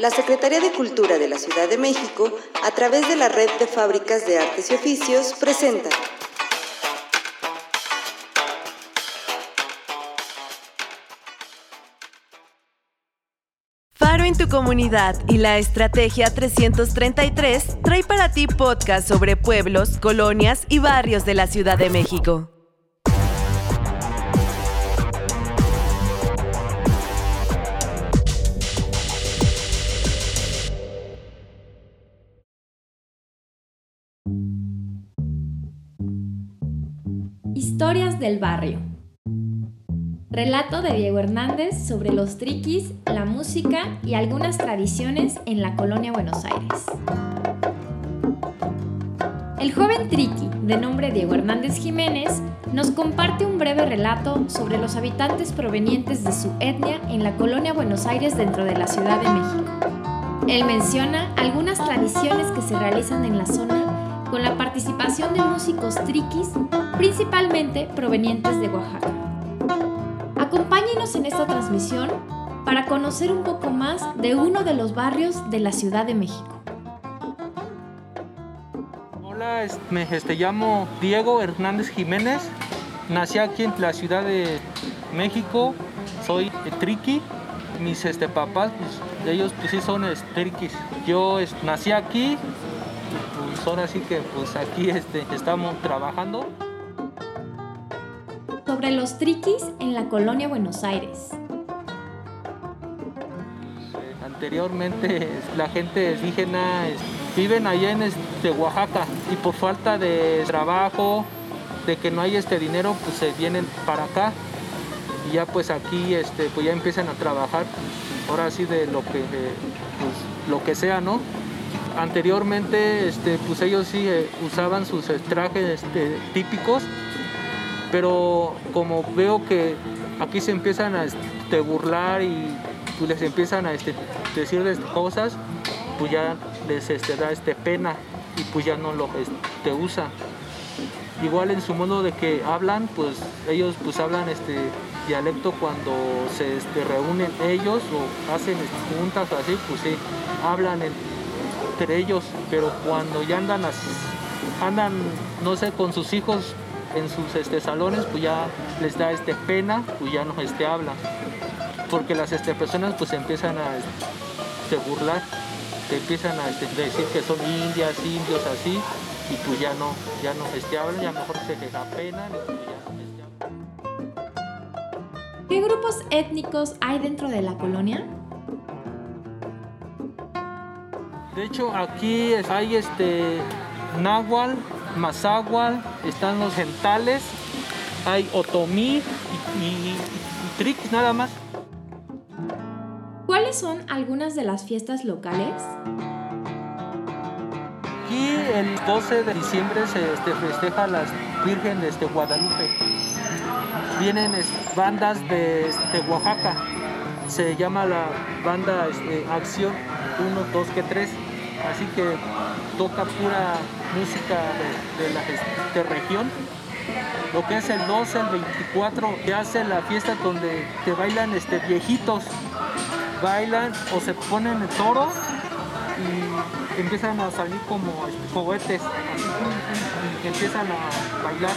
la Secretaría de Cultura de la Ciudad de México, a través de la Red de Fábricas de Artes y Oficios, presenta Faro en tu comunidad y la Estrategia 333 trae para ti podcast sobre pueblos, colonias y barrios de la Ciudad de México. Historias del barrio. Relato de Diego Hernández sobre los triquis, la música y algunas tradiciones en la colonia Buenos Aires. El joven triqui, de nombre Diego Hernández Jiménez, nos comparte un breve relato sobre los habitantes provenientes de su etnia en la colonia Buenos Aires dentro de la Ciudad de México. Él menciona algunas tradiciones que se realizan en la zona con la participación de músicos triquis, principalmente provenientes de Oaxaca. Acompáñenos en esta transmisión para conocer un poco más de uno de los barrios de la Ciudad de México. Hola, me este, llamo Diego Hernández Jiménez. Nací aquí en la Ciudad de México. Soy triqui. Mis este, papás, pues, ellos pues, sí son triquis. Yo nací aquí pues ahora sí que pues aquí este, estamos trabajando. Sobre los triquis en la colonia Buenos Aires. Anteriormente la gente indígena viven allá en este, Oaxaca y por falta de trabajo, de que no hay este dinero, pues se vienen para acá y ya pues aquí este, pues ya empiezan a trabajar ahora sí de lo que pues, lo que sea, ¿no? Anteriormente, este, pues ellos sí eh, usaban sus trajes este, típicos, pero como veo que aquí se empiezan a este, burlar y pues, les empiezan a este, decirles cosas, pues ya les este, da este, pena y pues ya no lo este, usan. Igual en su modo de que hablan, pues ellos pues hablan este dialecto cuando se este, reúnen ellos o hacen juntas o así, pues sí, hablan en ellos, pero cuando ya andan andan, no sé, con sus hijos en sus este, salones, pues ya les da este pena, pues ya no este, hablan. Porque las este, personas pues empiezan a este, burlar, te empiezan a este, decir que son indias, indios, así, y pues ya no, ya no este, hablan, ya mejor se les da pena. Pues ¿Qué grupos étnicos hay dentro de la colonia? De hecho, aquí hay este náhuatl, mazahual, están los gentales, hay otomí y, y, nada más. ¿Cuáles son algunas de las fiestas locales? Aquí el 12 de diciembre se este, festeja la Virgen de este, Guadalupe. Vienen bandas de este, Oaxaca. Se llama la banda este, Acción 1, 2, que 3 así que toca pura música de, la de región. Lo que es el 12, el 24, se hace la fiesta donde te bailan este, viejitos, bailan o se ponen el toro y empiezan a salir como este, cohetes, y empiezan a bailar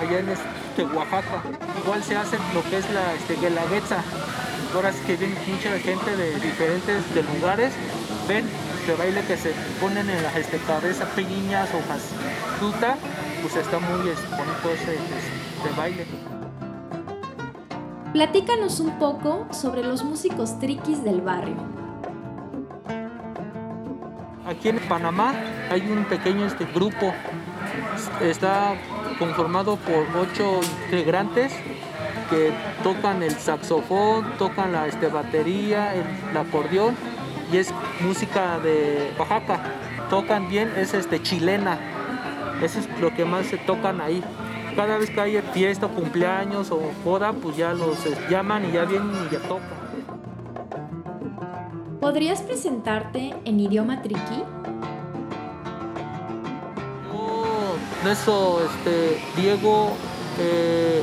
allá en este, Oaxaca. Igual se hace lo que es la este, guelaguetza. Ahora es que viene mucha gente de diferentes lugares ven este baile que se ponen en las este, cabezas pequeñas, hojas fruta, pues está muy bonito ese, ese baile. Platícanos un poco sobre los músicos triquis del barrio. Aquí en Panamá hay un pequeño este, grupo, está conformado por ocho integrantes que tocan el saxofón, tocan la este, batería, el acordeón y es música de Oaxaca. Tocan bien, es este, chilena. Eso es lo que más se tocan ahí. Cada vez que hay fiesta, cumpleaños o boda, pues ya los eh, llaman y ya vienen y ya tocan. ¿Podrías presentarte en idioma triqui? No, eso, este, Diego eh,